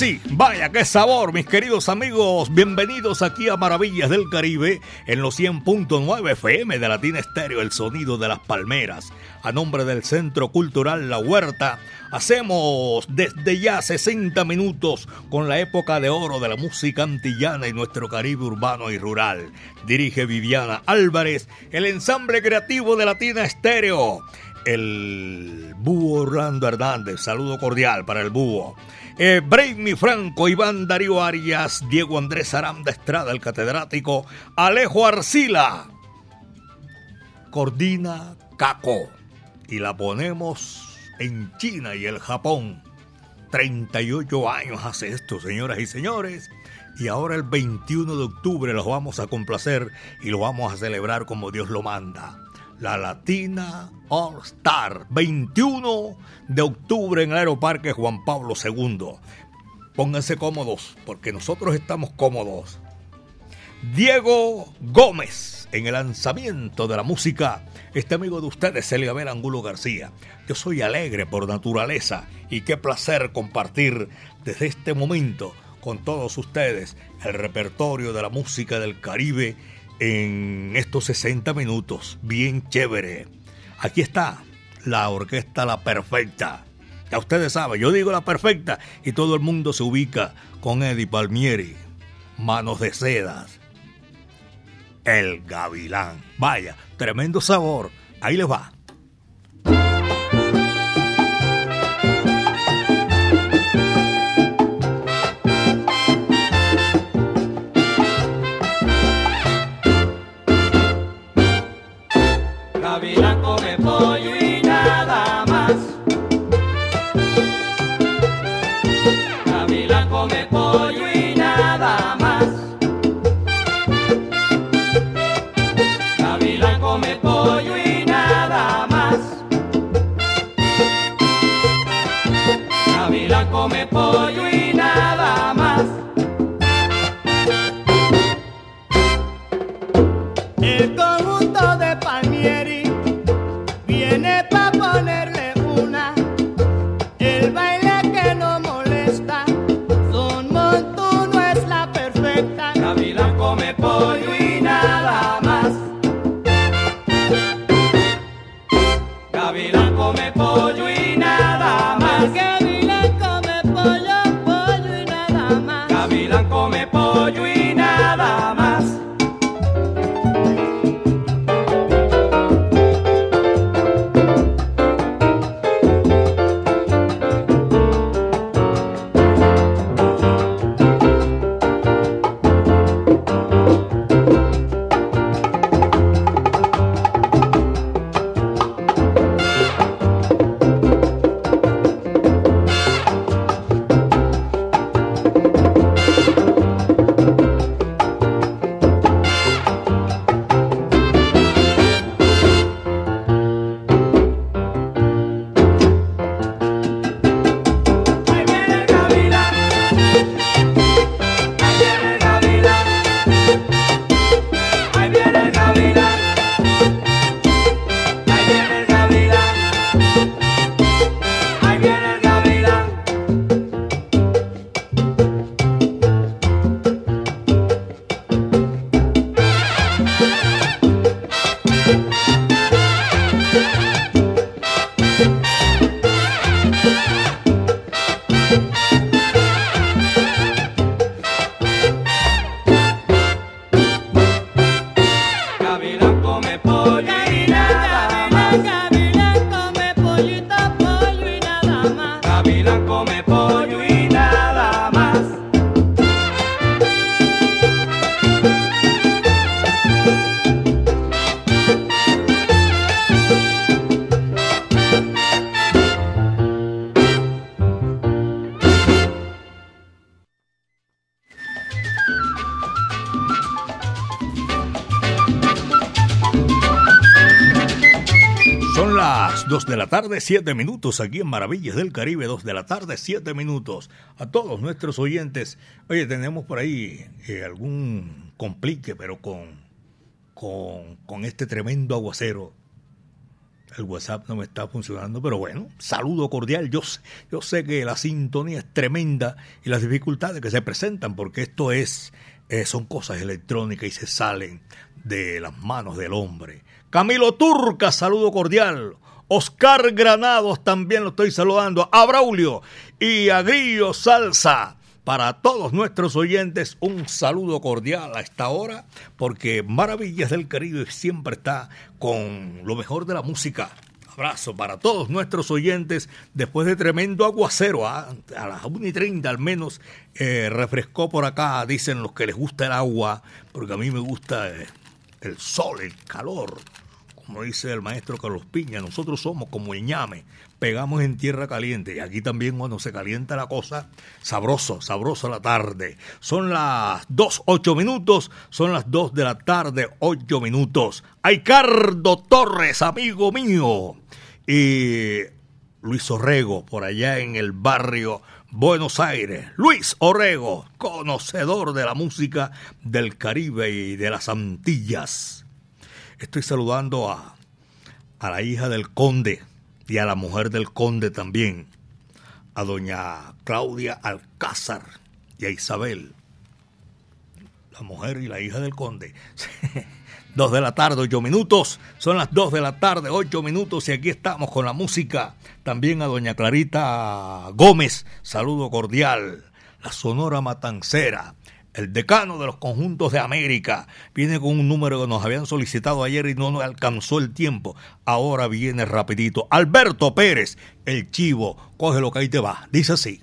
Sí, vaya qué sabor, mis queridos amigos. Bienvenidos aquí a Maravillas del Caribe en los 100.9 FM de Latina Estéreo, el sonido de las palmeras. A nombre del Centro Cultural La Huerta, hacemos desde ya 60 minutos con la época de oro de la música antillana y nuestro Caribe urbano y rural. Dirige Viviana Álvarez, el ensamble creativo de Latina Estéreo. El búho Orlando Hernández, saludo cordial para el búho. Eh, Franco, Iván Darío Arias, Diego Andrés Aranda Estrada, el catedrático, Alejo Arcila, Cordina Caco. Y la ponemos en China y el Japón. 38 años hace esto, señoras y señores. Y ahora el 21 de octubre los vamos a complacer y lo vamos a celebrar como Dios lo manda la Latina All Star, 21 de octubre en el Aeroparque Juan Pablo II. Pónganse cómodos, porque nosotros estamos cómodos. Diego Gómez, en el lanzamiento de la música, este amigo de ustedes, Eliabel Angulo García. Yo soy alegre por naturaleza y qué placer compartir desde este momento con todos ustedes el repertorio de la música del Caribe en estos 60 minutos. Bien chévere. Aquí está la orquesta La Perfecta. Ya ustedes saben, yo digo La Perfecta y todo el mundo se ubica con Eddie Palmieri. Manos de sedas. El gavilán. Vaya, tremendo sabor. Ahí les va. Tarde, 7 minutos aquí en Maravillas del Caribe, 2 de la tarde, 7 minutos. A todos nuestros oyentes, oye, tenemos por ahí eh, algún complique, pero con, con, con este tremendo aguacero. El WhatsApp no me está funcionando, pero bueno, saludo cordial. Yo, yo sé que la sintonía es tremenda y las dificultades que se presentan, porque esto es, eh, son cosas electrónicas y se salen de las manos del hombre. Camilo Turca, saludo cordial. Oscar Granados también lo estoy saludando. A Braulio y a Grillo Salsa. Para todos nuestros oyentes, un saludo cordial a esta hora, porque Maravillas del Caribe siempre está con lo mejor de la música. Abrazo para todos nuestros oyentes. Después de tremendo aguacero, ¿ah? a, las 1 y 30 al menos, eh, refrescó por acá, dicen los que les gusta el agua, porque a mí me gusta eh, el sol, el calor como dice el maestro Carlos Piña, nosotros somos como el ñame, pegamos en tierra caliente. Y aquí también cuando se calienta la cosa, sabroso, sabroso la tarde. Son las 2, 8 minutos, son las 2 de la tarde, 8 minutos. Aicardo Torres, amigo mío. Y Luis Orrego, por allá en el barrio Buenos Aires. Luis Orrego, conocedor de la música del Caribe y de las Antillas. Estoy saludando a, a la hija del conde y a la mujer del conde también, a doña Claudia Alcázar y a Isabel, la mujer y la hija del conde. Dos de la tarde, ocho minutos. Son las dos de la tarde, ocho minutos. Y aquí estamos con la música. También a doña Clarita Gómez. Saludo cordial. La Sonora Matancera el decano de los conjuntos de América, viene con un número que nos habían solicitado ayer y no nos alcanzó el tiempo. Ahora viene rapidito. Alberto Pérez, el chivo, coge lo que ahí te va. Dice así.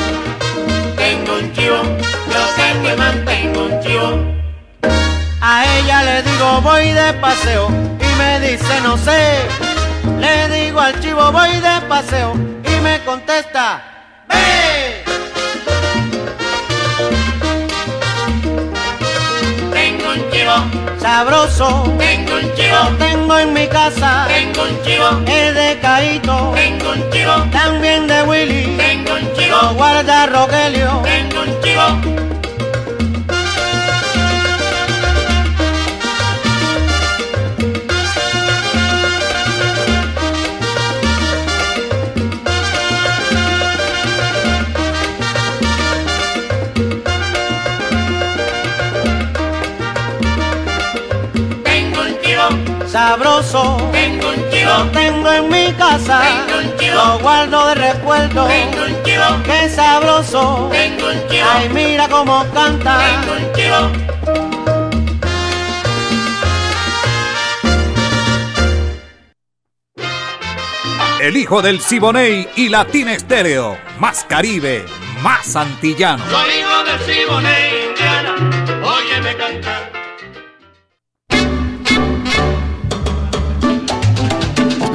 un chivo, yo tengo y mantengo un chivo. A ella le digo voy de paseo y me dice no sé. Le digo al chivo voy de paseo y me contesta, ve. Tengo un chivo sabroso. Tengo un chivo. tengo en mi casa. Tengo un chivo. Es de Caito. Tengo un chivo. También de Willy. Tengo un chivo. guarda Rogelio. Tengo. Sabroso. Tengo un chivo. Lo tengo en mi Lo guardo de recuerdo. Tengo un chivo. Qué sabroso. Tengo un chivo. Ay, mira cómo canta. Tengo un chivo. El hijo del Siboney y Latina Estéreo. Más Caribe, más antillano. Soy hijo del Siboney, Indiana. Óyeme cantar.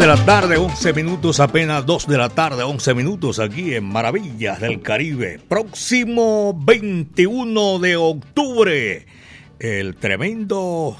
De la tarde, 11 minutos, apenas 2 de la tarde, 11 minutos aquí en Maravillas del Caribe. Próximo 21 de octubre, el tremendo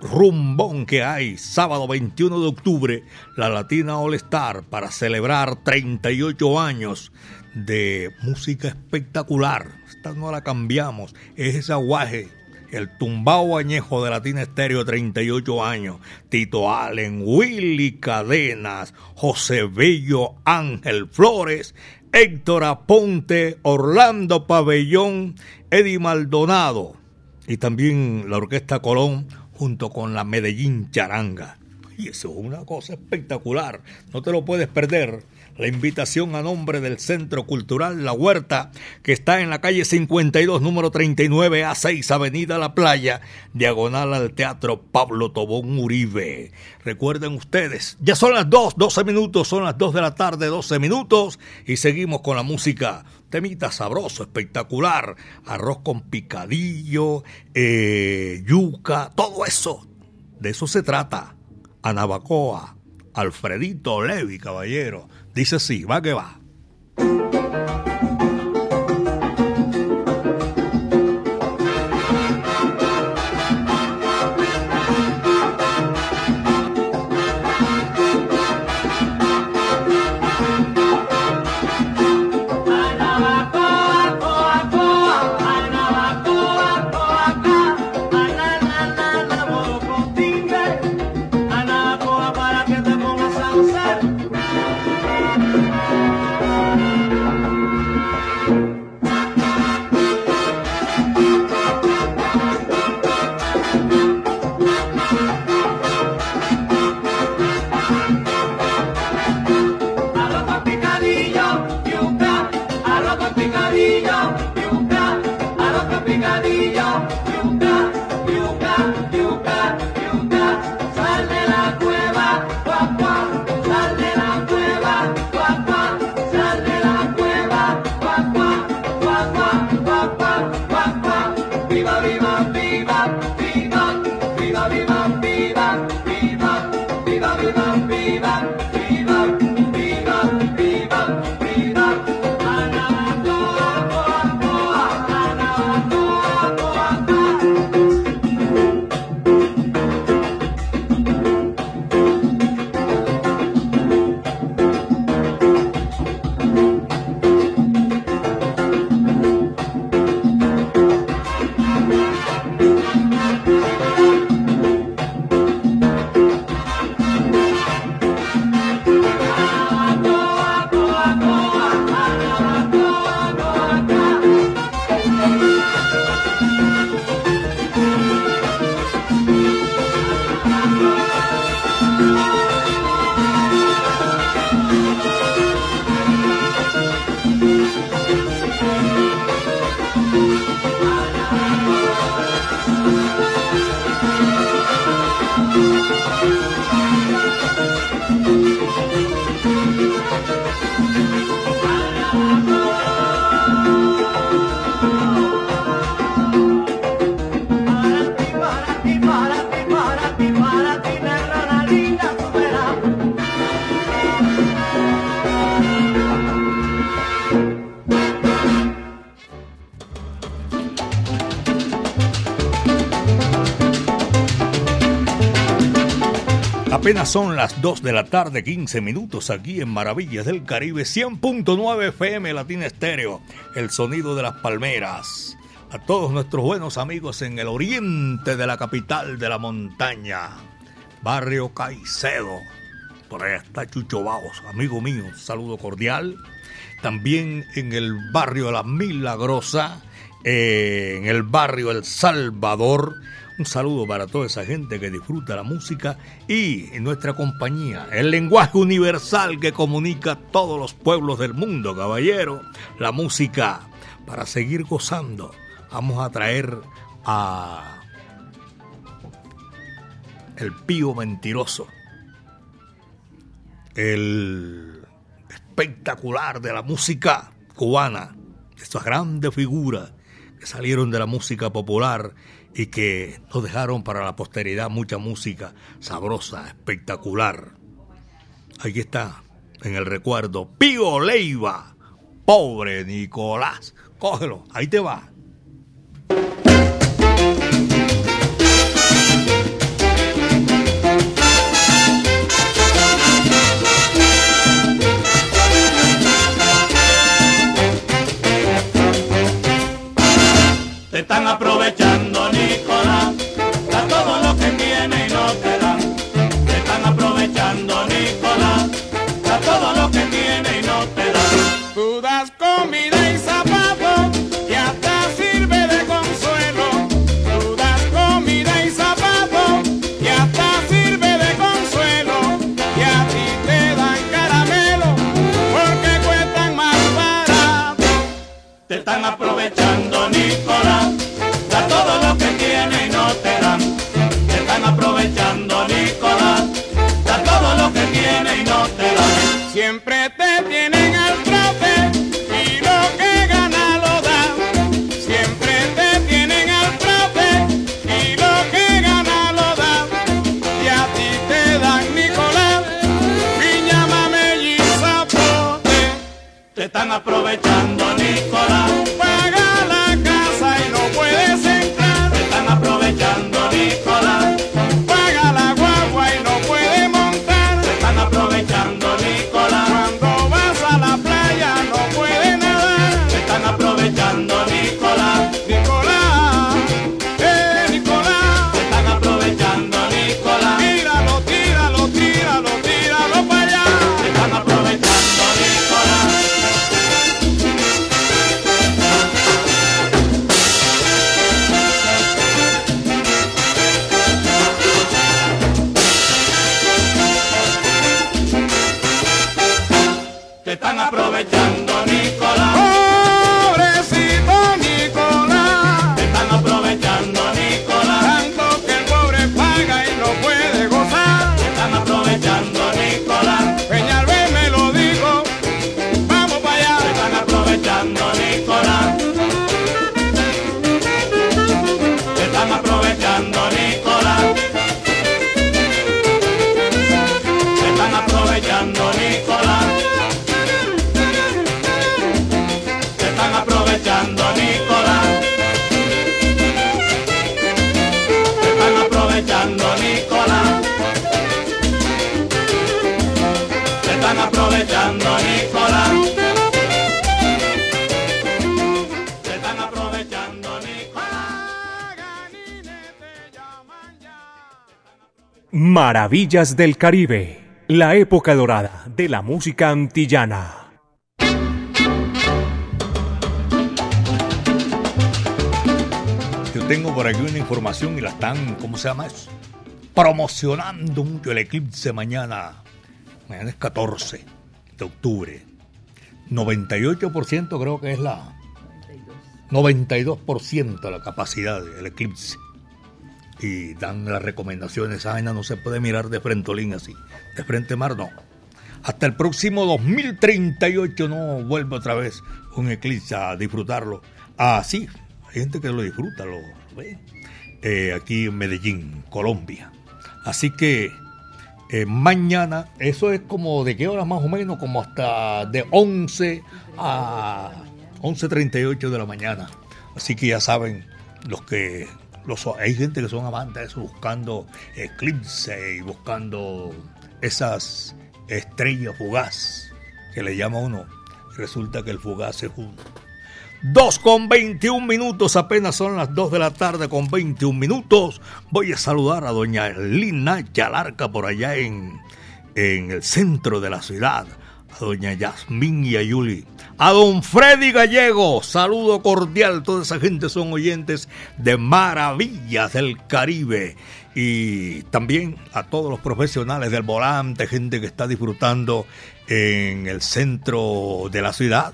rumbón que hay sábado 21 de octubre, la Latina All Star para celebrar 38 años de música espectacular. Esta no la cambiamos, es ese aguaje, el tumbao añejo de Latina Estéreo 38 años. Tito Allen, Willy Cadenas, José Bello, Ángel Flores, Héctor Aponte, Orlando Pabellón, Eddie Maldonado y también la Orquesta Colón junto con la Medellín Charanga. Y eso es una cosa espectacular, no te lo puedes perder la invitación a nombre del Centro Cultural La Huerta, que está en la calle 52, número 39 a 6, Avenida La Playa, diagonal al Teatro Pablo Tobón Uribe. Recuerden ustedes, ya son las 2, 12 minutos, son las 2 de la tarde, 12 minutos, y seguimos con la música. Temita sabroso, espectacular, arroz con picadillo, eh, yuca, todo eso. De eso se trata. Anabacoa, Alfredito Levi, caballero. Dice así, va que va. Son las 2 de la tarde, 15 minutos aquí en Maravillas del Caribe, 100.9 FM Latina Estéreo, el sonido de las palmeras. A todos nuestros buenos amigos en el oriente de la capital de la montaña, barrio Caicedo. Por allá está Chucho Baos, amigo mío, saludo cordial. También en el barrio La Milagrosa, eh, en el barrio El Salvador un saludo para toda esa gente que disfruta la música y nuestra compañía, el lenguaje universal que comunica a todos los pueblos del mundo, caballero, la música para seguir gozando. Vamos a traer a el pío mentiroso, el espectacular de la música cubana, estas grandes figuras que salieron de la música popular y que nos dejaron para la posteridad mucha música sabrosa, espectacular. Aquí está, en el recuerdo, Pío Leiva, pobre Nicolás. Cógelo, ahí te va. Maravillas del Caribe, la época dorada de la música antillana. Yo tengo por aquí una información y la están, ¿cómo se llama eso? Promocionando mucho el eclipse mañana. Mañana es 14 de octubre. 98% creo que es la... 92% la capacidad del eclipse y dan las recomendaciones. Esa no se puede mirar de frente olín así, de frente mar no. Hasta el próximo 2038 no vuelve otra vez un eclipse a disfrutarlo. Así, ah, hay gente que lo disfruta, lo ve. Eh, aquí en Medellín, Colombia. Así que eh, mañana, eso es como de qué hora más o menos, como hasta de 11 a 11.38 de la mañana. Así que ya saben, los que hay gente que son amantes buscando eclipse y buscando esas estrellas fugaz que le llama uno. Resulta que el fugaz es uno. 2 con 21 minutos, apenas son las 2 de la tarde con 21 minutos. Voy a saludar a doña Lina Yalarca por allá en, en el centro de la ciudad. A doña Yasmín y a Yuli. A don Freddy Gallego, saludo cordial, toda esa gente son oyentes de Maravillas del Caribe. Y también a todos los profesionales del volante, gente que está disfrutando en el centro de la ciudad.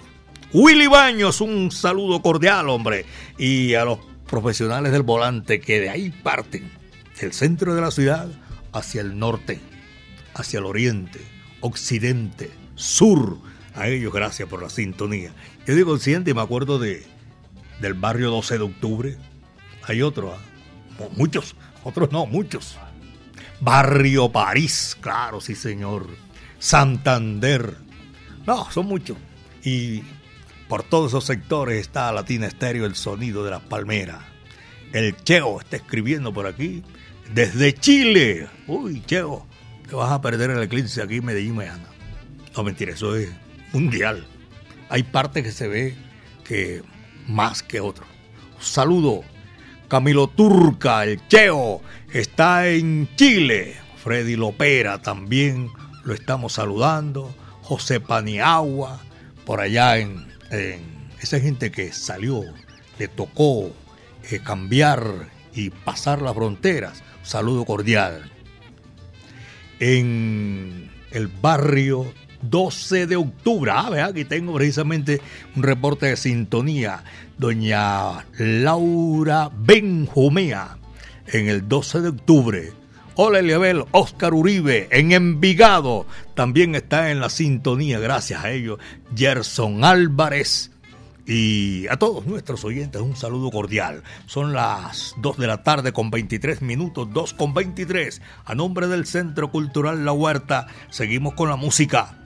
Willy Baños, un saludo cordial, hombre, y a los profesionales del volante que de ahí parten, del centro de la ciudad hacia el norte, hacia el oriente, occidente, sur, a ellos, gracias por la sintonía. Yo digo consciente y me acuerdo de, del barrio 12 de octubre. Hay otros, ¿ah? muchos, otros no, muchos. Barrio París, claro, sí señor. Santander. No, son muchos. Y por todos esos sectores está Latina Estéreo, el sonido de las palmeras. El Cheo está escribiendo por aquí desde Chile. Uy, Cheo, te vas a perder el eclipse aquí en Medellín mañana. No, mentira, eso es mundial. Hay parte que se ve que más que otro. Saludo. Camilo Turca, el Cheo, está en Chile. Freddy Lopera también lo estamos saludando. José Paniagua, por allá en, esa gente que salió, le tocó eh, cambiar y pasar las fronteras, saludo cordial. En el barrio 12 de octubre. Ah, vea, aquí tengo precisamente un reporte de sintonía. Doña Laura Benjumea, en el 12 de octubre. Hola Eliabel, Oscar Uribe en Envigado también está en la sintonía, gracias a ellos. Gerson Álvarez y a todos nuestros oyentes un saludo cordial. Son las 2 de la tarde con 23 minutos, 2 con 23. A nombre del Centro Cultural La Huerta, seguimos con la música.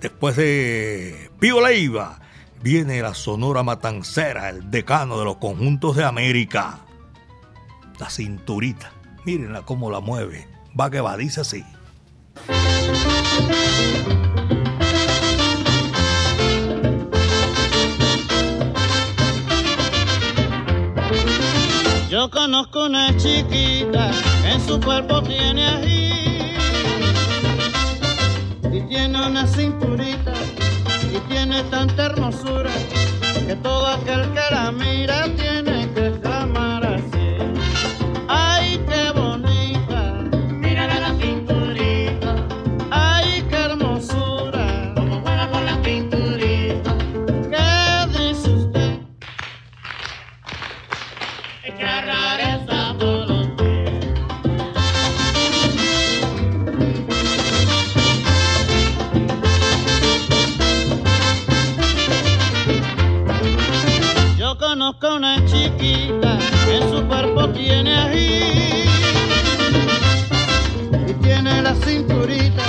Después de Pío Leiva, viene la Sonora Matancera, el decano de los conjuntos de América. La cinturita. Mírenla cómo la mueve. Va que va, dice así. Yo conozco una chiquita en su cuerpo tiene ají tiene una cinturita y tiene tanta hermosura que todo aquel que la mira conozco una chiquita en su cuerpo tiene ají y tiene la cinturita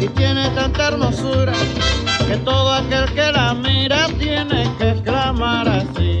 y tiene tanta hermosura que todo aquel que la mira tiene que exclamar así.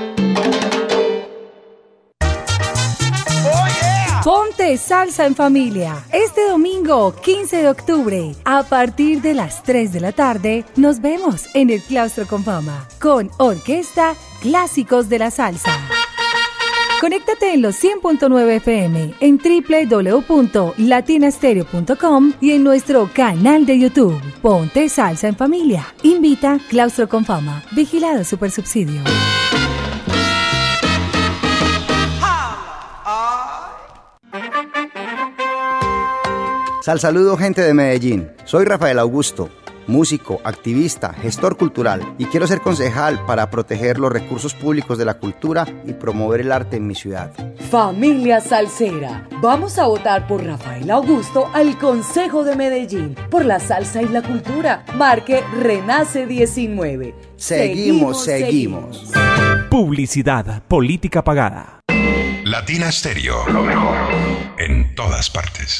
Salsa en familia. Este domingo 15 de octubre, a partir de las 3 de la tarde, nos vemos en el Claustro con Fama con Orquesta Clásicos de la Salsa. Conéctate en los 100.9 FM, en www.latinastereo.com y en nuestro canal de YouTube. Ponte salsa en familia. Invita Claustro con Fama. Vigilado Supersubsidio. Sal saludo gente de Medellín. Soy Rafael Augusto, músico, activista, gestor cultural y quiero ser concejal para proteger los recursos públicos de la cultura y promover el arte en mi ciudad. Familia Salsera, vamos a votar por Rafael Augusto al Consejo de Medellín por la salsa y la cultura. Marque Renace 19. Seguimos, seguimos. Publicidad, política pagada. Latina Stereo, lo mejor en todas partes.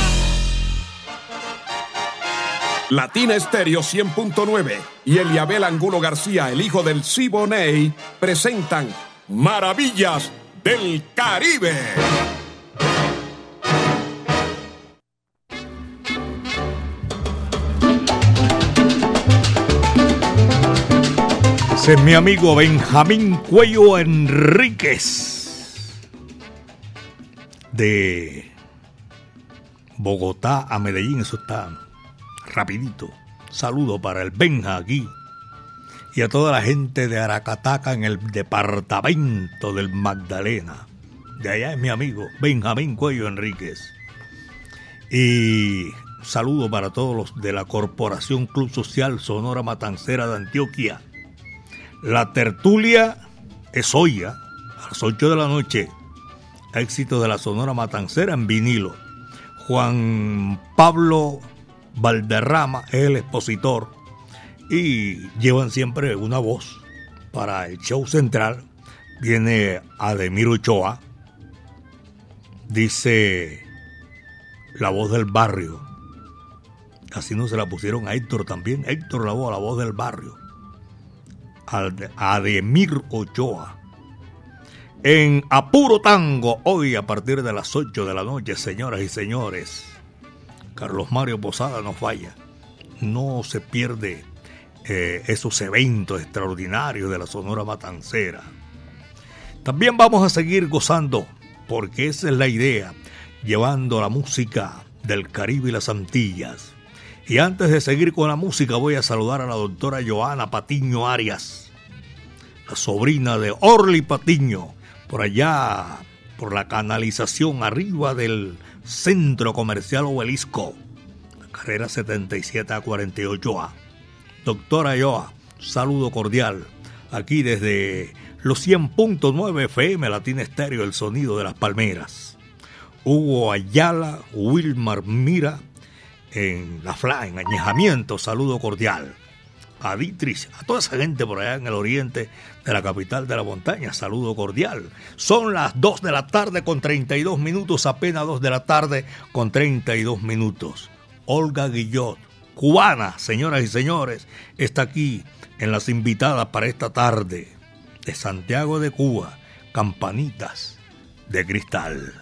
Latina Estéreo 100.9 y Eliabel Angulo García, el hijo del Siboney, presentan Maravillas del Caribe. Ese es mi amigo Benjamín Cuello Enríquez. De Bogotá a Medellín, eso está rapidito. Saludo para el Benja aquí. Y a toda la gente de Aracataca en el departamento del Magdalena. De allá es mi amigo Benjamín Cuello Enríquez. Y saludo para todos los de la Corporación Club Social Sonora Matancera de Antioquia. La tertulia es hoy, a las 8 de la noche. Éxito de la Sonora Matancera en vinilo. Juan Pablo Valderrama es el expositor y llevan siempre una voz para el show central. Viene Ademir Ochoa, dice la voz del barrio. Así no se la pusieron a Héctor también. Héctor la voz, la voz del barrio. Ademir Ochoa. En Apuro Tango, hoy a partir de las 8 de la noche, señoras y señores. Carlos Mario Posada no falla. No se pierde eh, esos eventos extraordinarios de la Sonora Matancera. También vamos a seguir gozando, porque esa es la idea, llevando la música del Caribe y las Antillas. Y antes de seguir con la música voy a saludar a la doctora Joana Patiño Arias, la sobrina de Orly Patiño, por allá, por la canalización arriba del Centro Comercial Obelisco, carrera 77 a 48A. Doctora Joa, saludo cordial, aquí desde los 100.9 FM Latina Estéreo, el sonido de las palmeras. Hugo Ayala, Wilmar Mira, en La Fla, en Añejamiento, saludo cordial. A Dietrich, a toda esa gente por allá en el oriente de la capital de la montaña, saludo cordial. Son las 2 de la tarde con 32 minutos, apenas 2 de la tarde con 32 minutos. Olga Guillot, cubana, señoras y señores, está aquí en las invitadas para esta tarde de Santiago de Cuba, Campanitas de Cristal.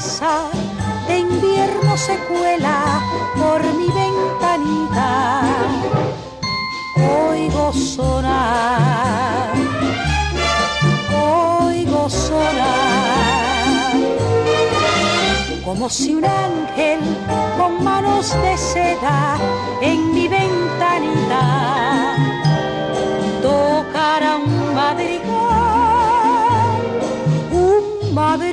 de invierno se cuela por mi ventanita. Oigo sonar, oigo sonar, como si un ángel con manos de seda en mi ventanita tocara un madrigal, un madrigal.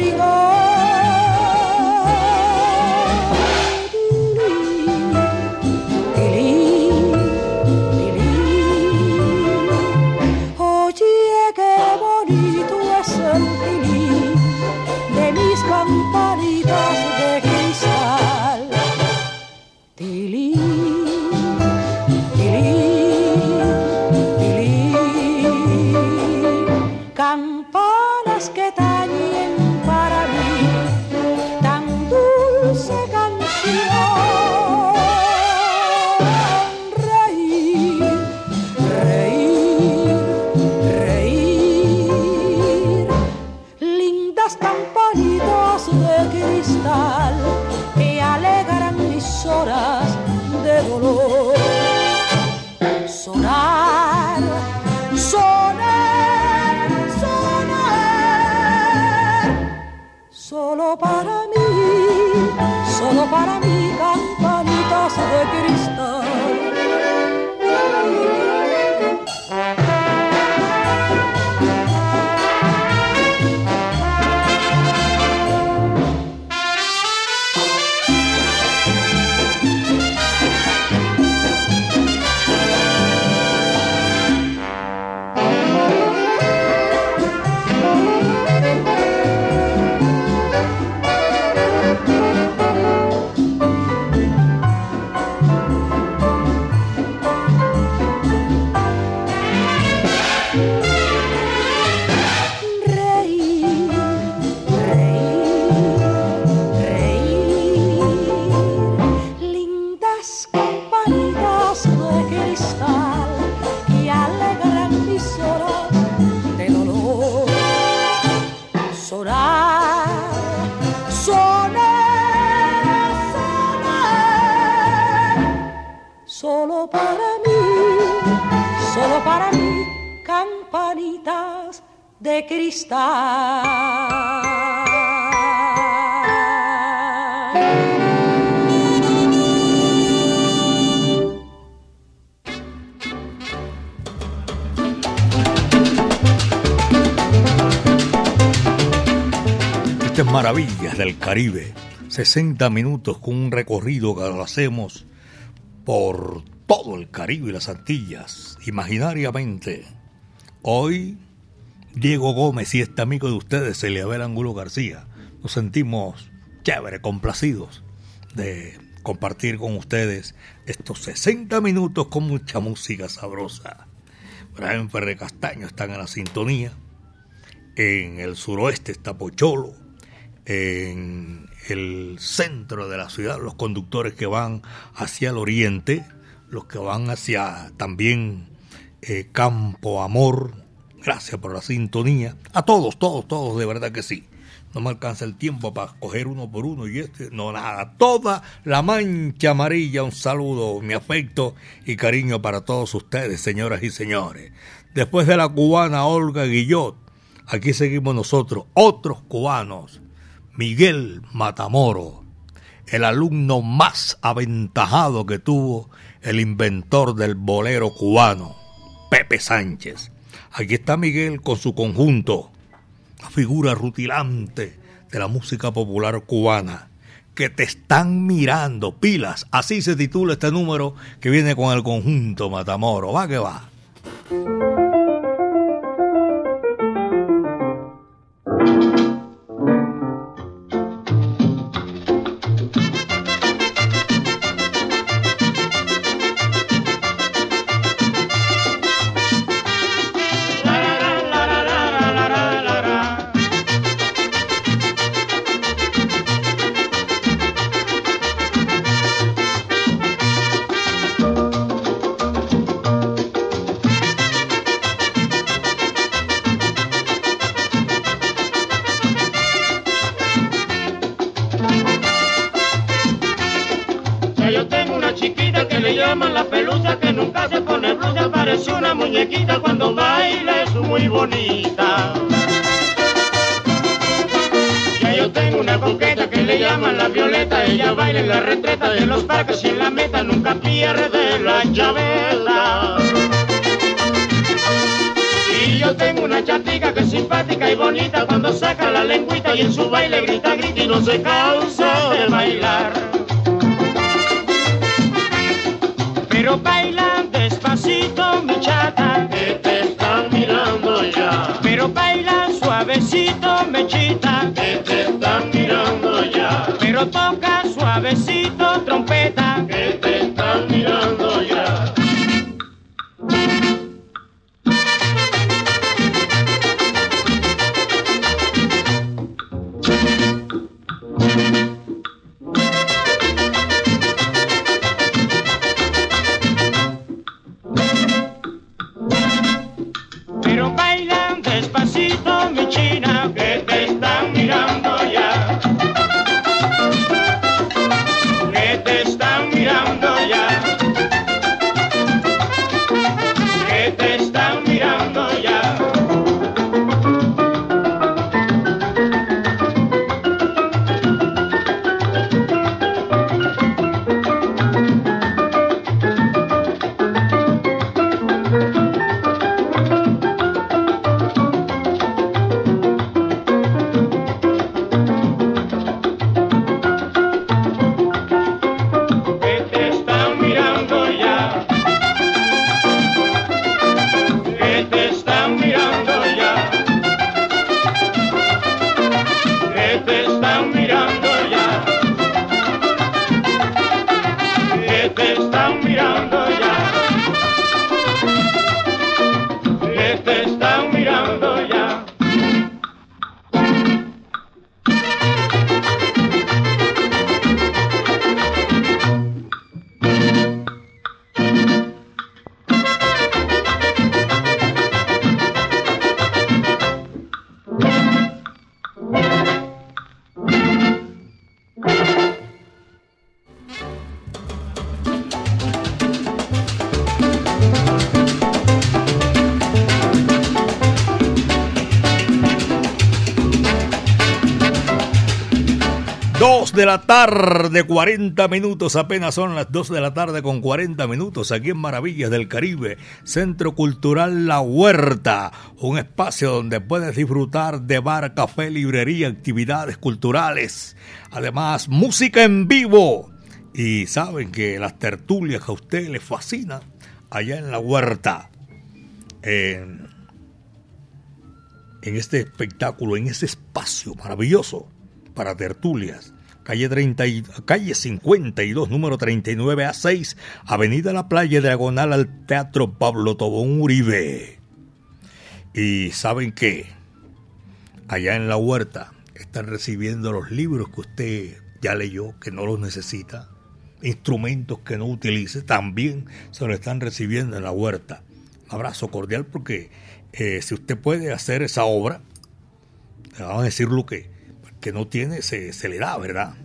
Del Caribe. 60 minutos con un recorrido que lo hacemos por todo el Caribe y las Antillas, imaginariamente. Hoy, Diego Gómez y este amigo de ustedes, Eliabel Angulo García, nos sentimos chévere, complacidos de compartir con ustedes estos 60 minutos con mucha música sabrosa. Brian Ferre Castaño están en la sintonía. En el suroeste está Pocholo. En el centro de la ciudad, los conductores que van hacia el oriente, los que van hacia también eh, Campo Amor. Gracias por la sintonía. A todos, todos, todos, de verdad que sí. No me alcanza el tiempo para coger uno por uno y este, no nada. Toda la mancha amarilla, un saludo, mi afecto y cariño para todos ustedes, señoras y señores. Después de la cubana Olga Guillot, aquí seguimos nosotros, otros cubanos. Miguel Matamoro, el alumno más aventajado que tuvo el inventor del bolero cubano, Pepe Sánchez. Aquí está Miguel con su conjunto, la figura rutilante de la música popular cubana, que te están mirando, pilas, así se titula este número que viene con el conjunto Matamoro, va que va. De la tarde, 40 minutos, apenas son las 2 de la tarde con 40 minutos aquí en Maravillas del Caribe, Centro Cultural La Huerta, un espacio donde puedes disfrutar de bar, café, librería, actividades culturales, además música en vivo. Y saben que las tertulias que a ustedes les fascinan allá en La Huerta, en, en este espectáculo, en ese espacio maravilloso para tertulias. Calle, 30 y- calle 52, número 39 a 6, Avenida La Playa, diagonal al Teatro Pablo Tobón Uribe. Y saben que allá en la huerta están recibiendo los libros que usted ya leyó, que no los necesita, instrumentos que no utilice, también se lo están recibiendo en la huerta. Un abrazo cordial porque eh, si usted puede hacer esa obra, le van a decir lo que, que no tiene, se, se le da, ¿verdad?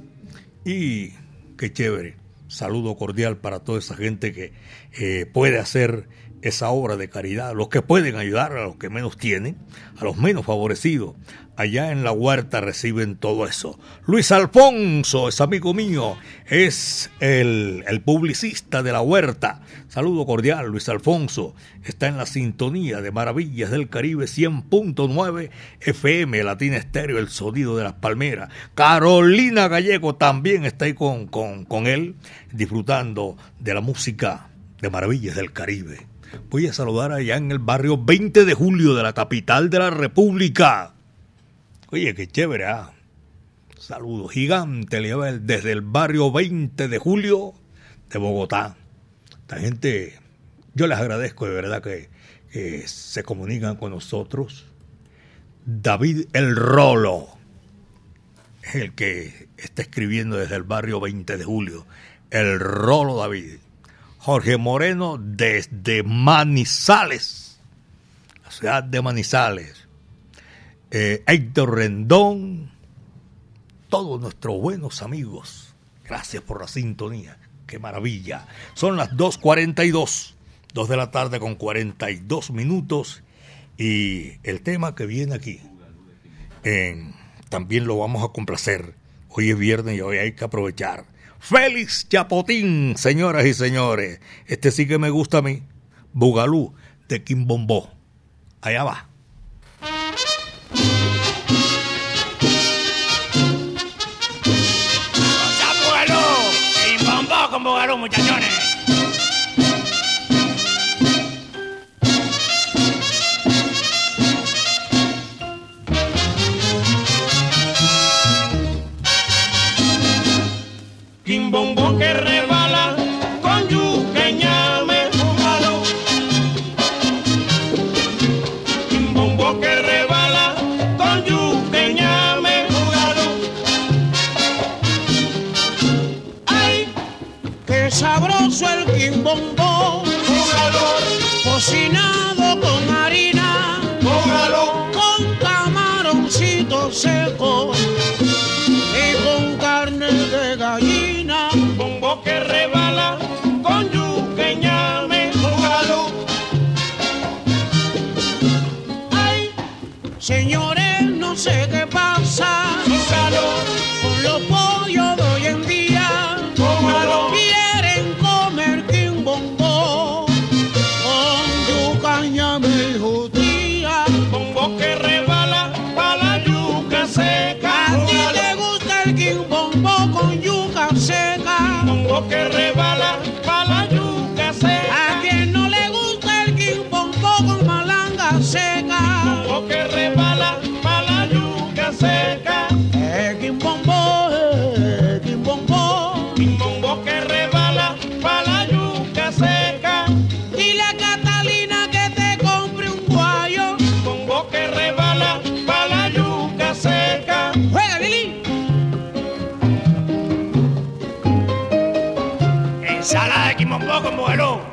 Y qué chévere. Saludo cordial para toda esa gente que eh, puede hacer esa obra de caridad, los que pueden ayudar a los que menos tienen, a los menos favorecidos. Allá en la huerta reciben todo eso. Luis Alfonso es amigo mío, es el, el publicista de la huerta. Saludo cordial, Luis Alfonso. Está en la sintonía de Maravillas del Caribe 100.9 FM, Latina Estéreo, el sonido de las palmeras. Carolina Gallego también está ahí con, con, con él, disfrutando de la música de Maravillas del Caribe. Voy a saludar allá en el barrio 20 de julio de la capital de la República. Oye, qué chévere, ¿ah? Saludo gigante le desde el barrio 20 de julio de Bogotá. Esta gente, yo les agradezco de verdad que, que se comunican con nosotros. David El Rolo es el que está escribiendo desde el barrio 20 de julio. El Rolo David. Jorge Moreno desde Manizales, la ciudad de Manizales. Eh, Héctor Rendón, todos nuestros buenos amigos. Gracias por la sintonía. Qué maravilla. Son las 2.42. 2 de la tarde con 42 minutos. Y el tema que viene aquí, eh, también lo vamos a complacer. Hoy es viernes y hoy hay que aprovechar. Félix Chapotín, señoras y señores. Este sí que me gusta a mí. Bugalú de Quimbombó. Allá va. Bugalú, y bombó con Bugalú, muchachones. De quimombó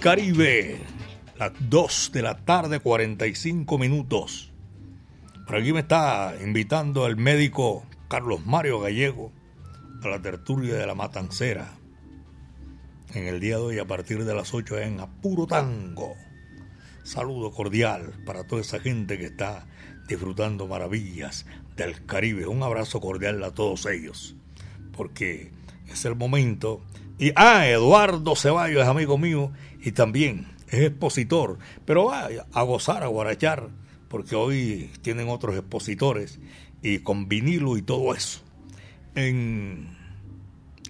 Caribe. Las 2 de la tarde, 45 minutos. Por aquí me está invitando el médico Carlos Mario Gallego a la tertulia de la Matancera. En el día de hoy, a partir de las 8 en Apuro Tango. Saludo cordial para toda esa gente que está disfrutando maravillas del Caribe. Un abrazo cordial a todos ellos. Porque es el momento. Y, ah, Eduardo Ceballos es amigo mío y también es expositor, pero va a gozar, a guarachar, porque hoy tienen otros expositores y con vinilo y todo eso. En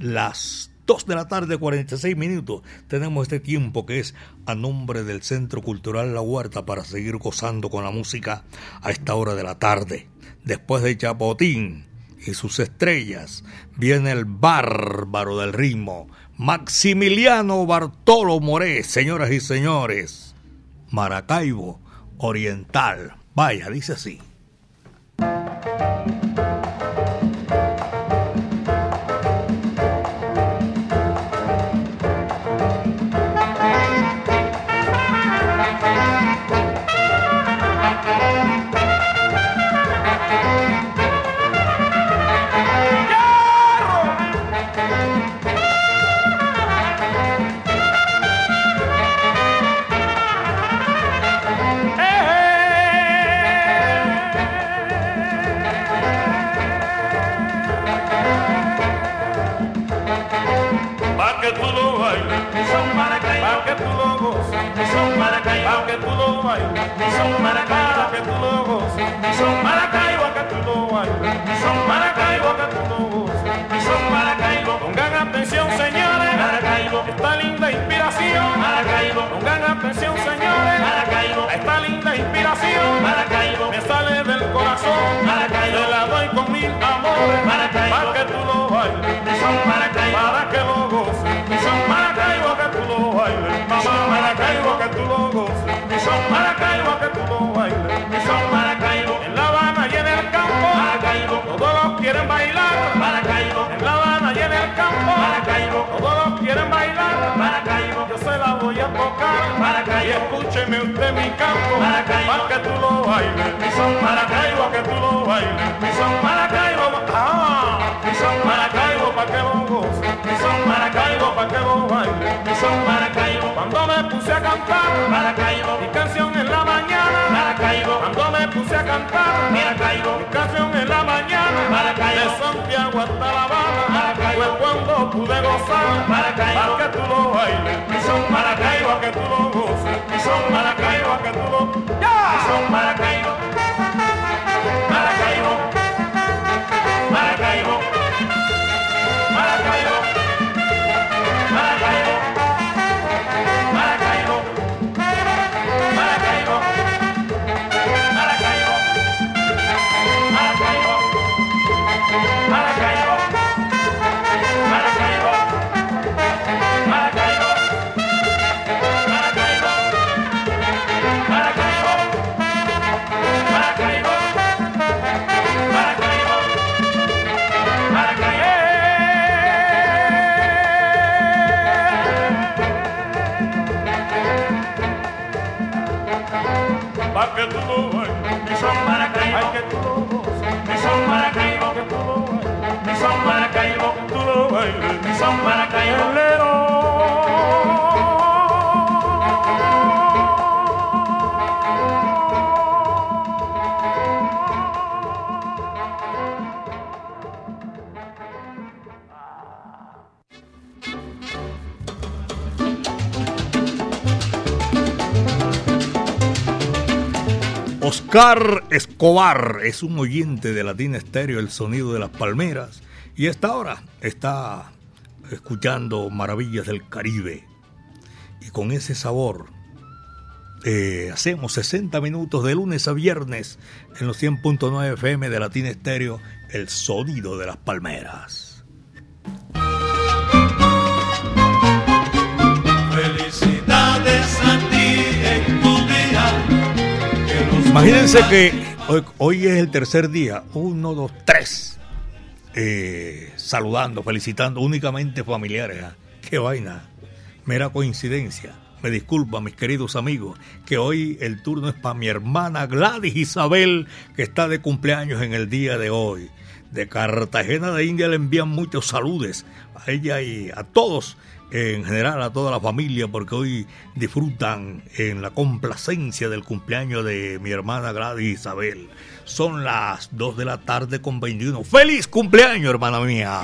las 2 de la tarde, 46 minutos, tenemos este tiempo que es a nombre del Centro Cultural La Huerta para seguir gozando con la música a esta hora de la tarde. Después de Chapotín y sus estrellas, viene el bárbaro del ritmo, Maximiliano Bartolo Moré, señoras y señores. Maracaibo Oriental. Vaya, dice así. Mi son Maracaibo que tú lo goces, mi son Maracaibo que tú lo bailes, mi son Maracaibo que tú lo goces, mi son Maracaibo. Pongan atención señores, Maracaibo, esta linda inspiración, Maracaibo. Pongan atención señores, Maracaibo, esta linda inspiración, Maracaibo. Me sale del corazón, Maracaibo, te la doy con mil amores, Maracaibo, para que tú lo bailes, son Maracaibo, para que lo goces, son Maracaibo que tú lo bailes, son Maracaibo que tú lo goces, tocar, Maracaibo, y escúcheme usted mi campo, Maracaibo, para que tú lo bailes, mi son Maracaibo que tú lo bailes, mi son Maracaibo, ah, mi son Maracaibo para que lo goce, mi son Maracaibo para que lo baile, mi son Maracaibo, cuando me puse a cantar, Maracaibo, mi canción mañana, Maracaibo, cuando me puse a cantar, Maracaibo, mi canción en la mañana, Maracaibo, de Santiago hasta La Habana, Maracaibo, fue cuando pude gozar, Maracaibo, que tú lo bailes, mi son Maracaibo. Que tú lo goces, mi son Maracaibo. Que tú lo, ya, mi son Maracaibo, Maracaibo, Maracaibo, Maracaibo, que tú lo bailes, mi son Maracaibo, que tú lo goces, mi son Maracaibo, que tú lo bailes, mi son Maracaibo, que tú lo bailes, mi son Maracaibo. Oscar Escobar es un oyente de Latina Estéreo, el sonido de las palmeras, y esta hora está escuchando Maravillas del Caribe. Y con ese sabor eh, hacemos 60 minutos de lunes a viernes en los 100.9 FM de Latina Estéreo, el sonido de las palmeras. Imagínense que hoy, es el tercer día, uno, dos, tres, eh, saludando, felicitando únicamente familiares. ¿ah? Qué vaina, mera coincidencia. Me disculpa, mis queridos amigos, que hoy el turno es para mi hermana Gladys Isabel, que está de cumpleaños en el día de hoy. De Cartagena de India le envían muchos saludos a ella y a todos, en general a toda la familia, porque hoy disfrutan en la complacencia del cumpleaños de mi hermana Gladys Isabel. Son las 2 de la tarde con 21. ¡Feliz cumpleaños, hermana mía!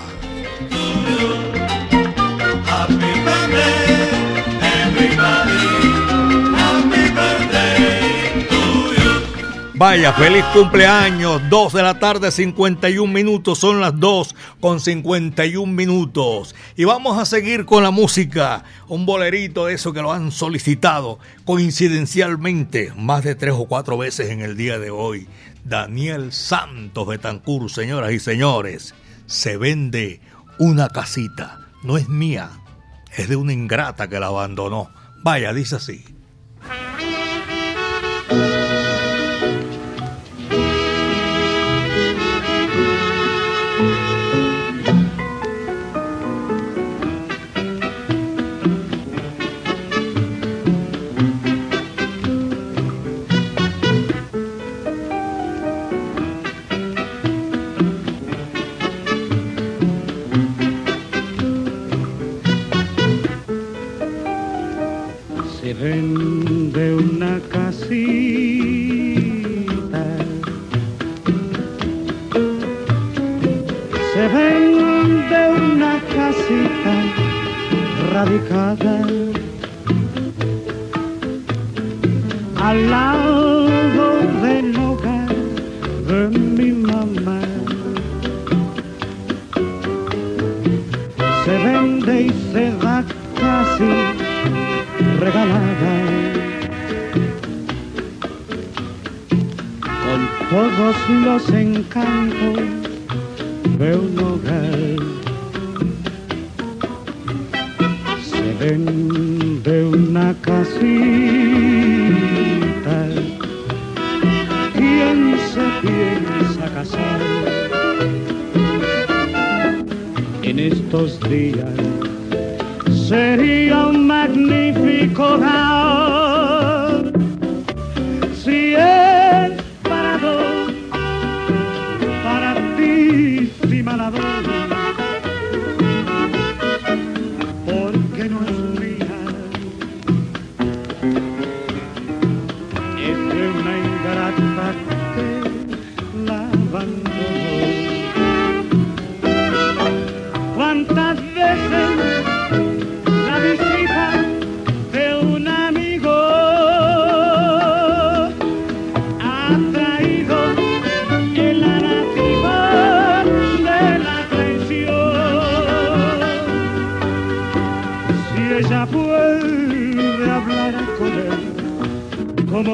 Vaya, feliz cumpleaños. 2 de la tarde, 51 minutos. Son las 2 con 51 minutos. Y vamos a seguir con la música. Un bolerito de eso que lo han solicitado coincidencialmente más de tres o cuatro veces en el día de hoy. Daniel Santos Betancur, señoras y señores. Se vende una casita. No es mía, es de una ingrata que la abandonó. Vaya, dice así.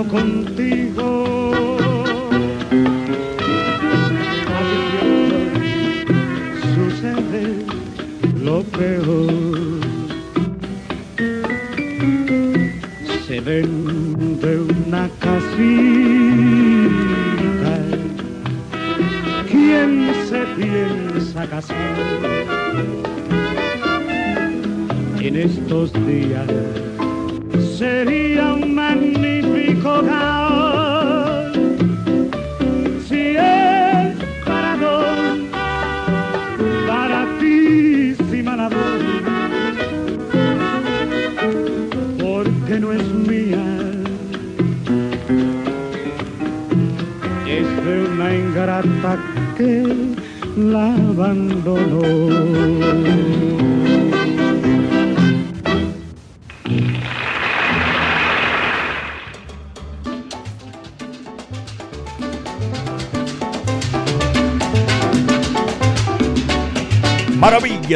Contigo. sucede lo peor. Se vende una casita. ¿Quién se piensa casar? En estos días sería un la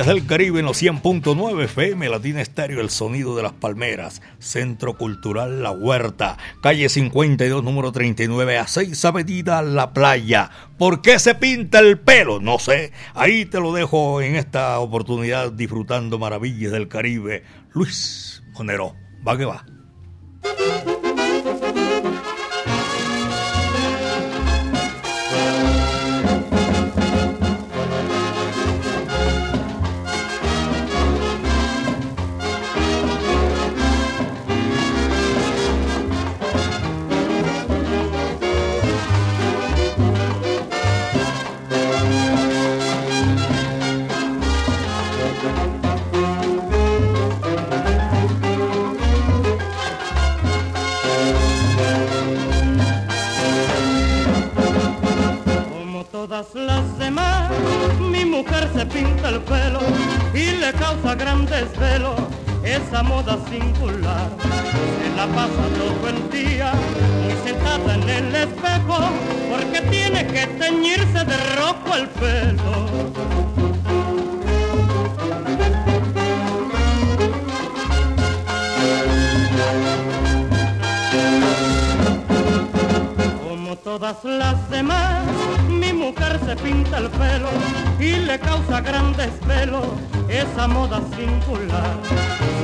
Del Caribe en los 100.9 FM, Latina Estéreo, el sonido de las palmeras, Centro Cultural La Huerta, calle 52, número 39, a 6 Avenida La Playa. ¿Por qué se pinta el pelo? No sé. Ahí te lo dejo en esta oportunidad disfrutando Maravillas del Caribe. Luis Monero, va que va. Esa moda singular. Se la pasa todo el día muy sentada en el espejo porque tiene que teñirse de rojo el pelo. Como todas las demás, mi mujer se pinta el pelo y le causa gran desvelo esa moda singular.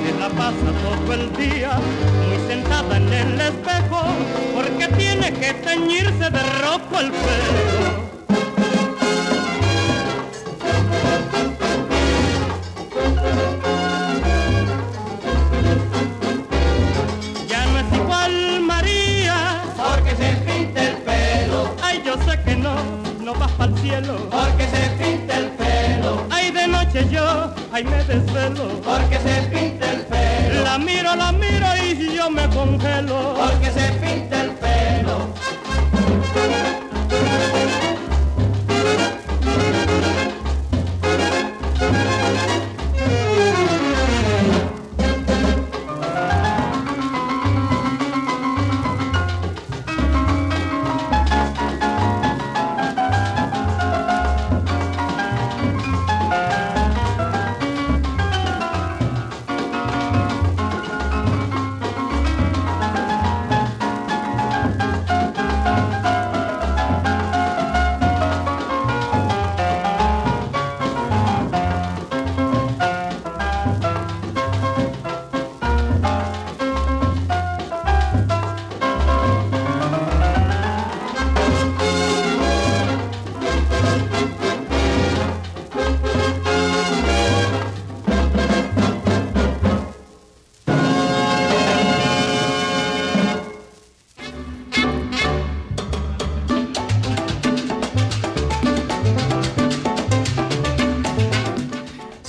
Se la pasa todo el día muy sentada en el espejo porque tiene que teñirse de rojo el pelo.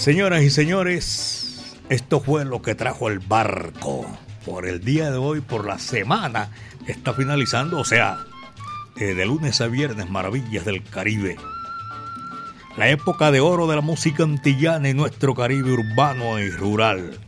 Señoras y señores, esto fue lo que trajo el barco. Por el día de hoy, por la semana está finalizando, o sea, eh, de lunes a viernes, Maravillas del Caribe. La época de oro de la música antillana en nuestro Caribe urbano y rural.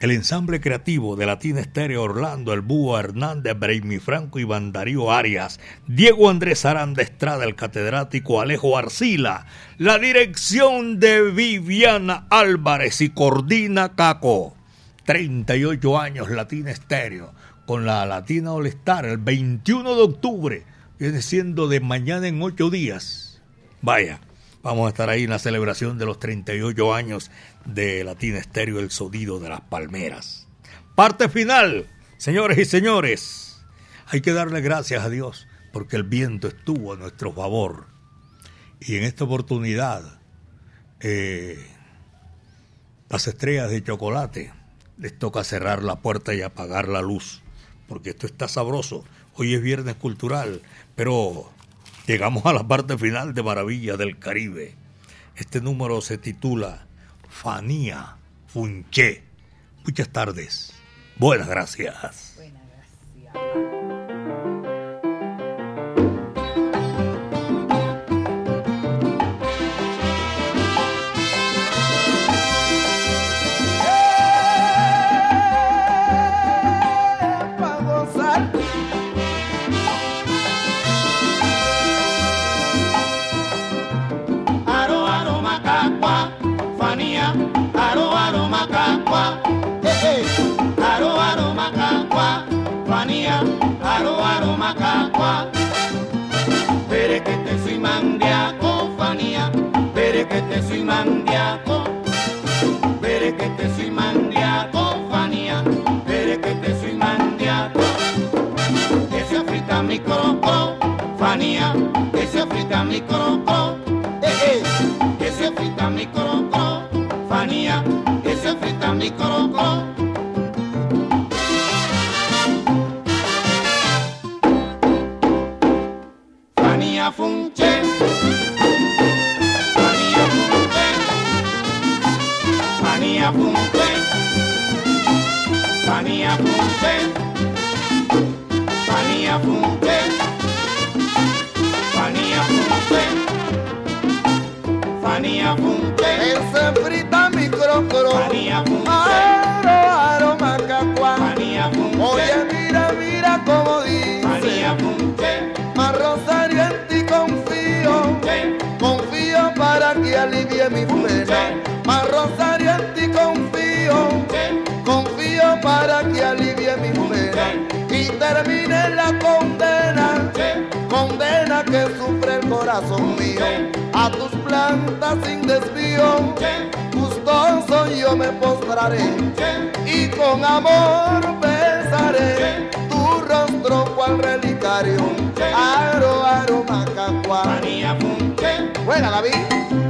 El ensamble creativo de Latina Estéreo Orlando, el Búho Hernández, Breimi Franco y Bandarío Arias, Diego Andrés Aranda Estrada, el catedrático Alejo Arcila, la dirección de Viviana Álvarez y Cordina Caco. 38 años Latina Estéreo, con la Latina All Star, el 21 de octubre, viene siendo de mañana en 8 días. Vaya, vamos a estar ahí en la celebración de los 38 años de Latina Estéreo El Sonido de las Palmeras. Parte final, señores y señores. Hay que darle gracias a Dios porque el viento estuvo a nuestro favor. Y en esta oportunidad, eh, las estrellas de chocolate les toca cerrar la puerta y apagar la luz, porque esto está sabroso. Hoy es viernes cultural, pero llegamos a la parte final de Maravilla del Caribe. Este número se titula Fanía Funché. Muchas tardes. Buenas gracias. Que te soy mandiaco. Pero que te soy mandiaco, fanía, pero que te soy mandiaco. Ese afrita mi croco, fanía, ese afrita mi croco. Eh, eh, ese frita mi croco, fanía, ese frita mi croco. Fanía Funke. Ese frita mi crocro. Fanía Funke. Aro, aro, macacua. Oye, mira, mira cómo dice. Más Rosario en ti confío. Confío para que alivie mi pena. Más Rosario en ti confío. Confío para que alivie mi pena. Y termine la condena. Condena que sufre el corazón mío. A tus plantas sin desvío. Gustoso yo me postraré. Y con amor besaré tu rostro cual relicario. Aro, aro, Funke. Buena, David.